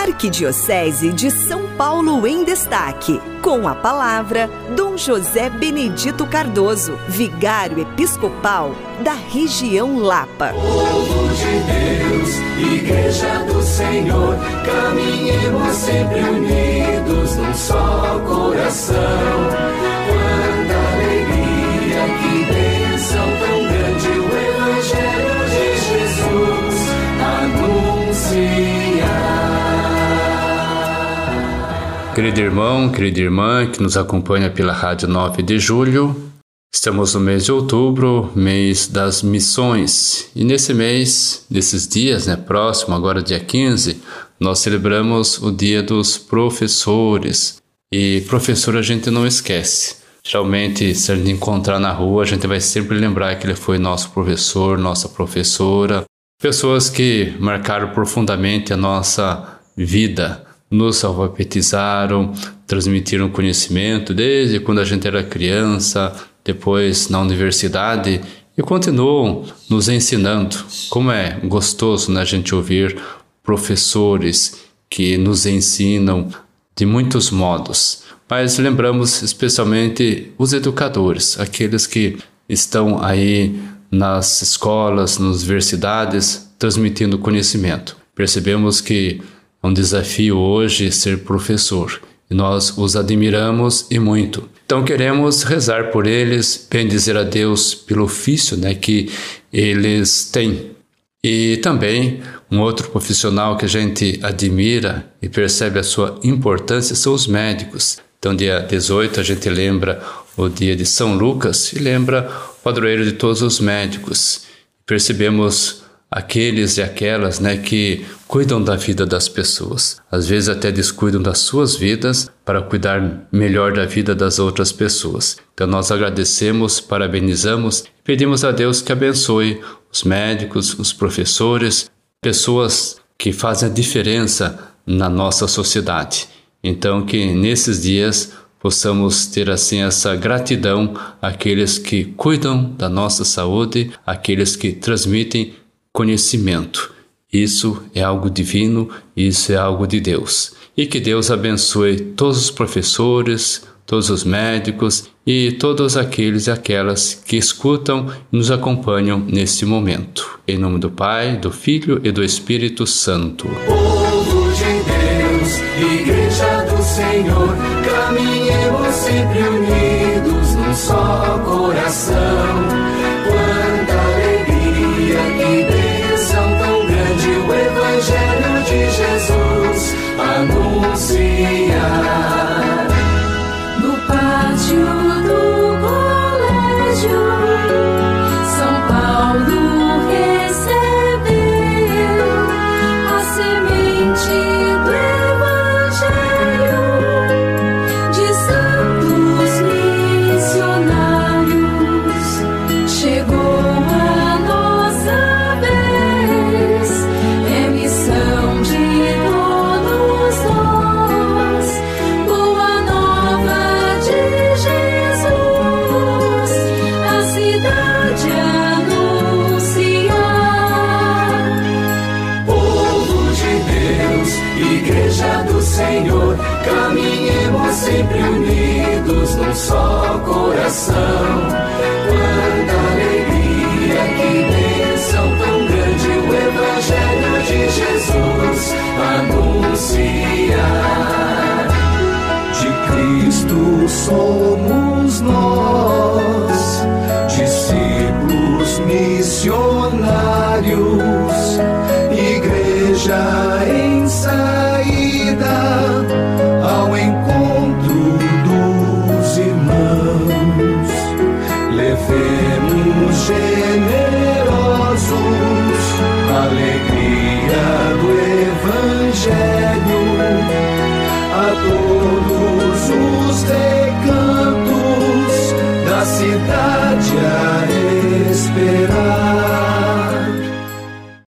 Arquidiocese de São Paulo em Destaque. Com a palavra, Dom José Benedito Cardoso, vigário episcopal da região Lapa. Povo de Deus, Igreja do Senhor, caminhemos sempre unidos num só coração. Querido irmão, querida irmã que nos acompanha pela Rádio 9 de Julho, estamos no mês de outubro, mês das missões. E nesse mês, nesses dias, né, próximo, agora dia 15, nós celebramos o Dia dos Professores. E professor a gente não esquece. Geralmente, se a gente encontrar na rua, a gente vai sempre lembrar que ele foi nosso professor, nossa professora, pessoas que marcaram profundamente a nossa vida nos alfabetizaram, transmitiram conhecimento desde quando a gente era criança, depois na universidade e continuam nos ensinando. Como é gostoso né, a gente ouvir professores que nos ensinam de muitos modos. Mas lembramos especialmente os educadores, aqueles que estão aí nas escolas, nas universidades, transmitindo conhecimento. Percebemos que é um desafio hoje ser professor e nós os admiramos e muito. Então queremos rezar por eles, bendizer a Deus pelo ofício né, que eles têm. E também um outro profissional que a gente admira e percebe a sua importância são os médicos. Então, dia 18, a gente lembra o dia de São Lucas e lembra o padroeiro de todos os médicos. Percebemos aqueles e aquelas né, que cuidam da vida das pessoas. Às vezes até descuidam das suas vidas para cuidar melhor da vida das outras pessoas. Então nós agradecemos, parabenizamos e pedimos a Deus que abençoe os médicos, os professores, pessoas que fazem a diferença na nossa sociedade. Então que nesses dias possamos ter assim essa gratidão àqueles que cuidam da nossa saúde, àqueles que transmitem conhecimento. Isso é algo divino, isso é algo de Deus. E que Deus abençoe todos os professores, todos os médicos e todos aqueles e aquelas que escutam e nos acompanham neste momento. Em nome do Pai, do Filho e do Espírito Santo. Povo de Deus, Igreja do Senhor, caminhemos sempre unidos num só coração. Só coração.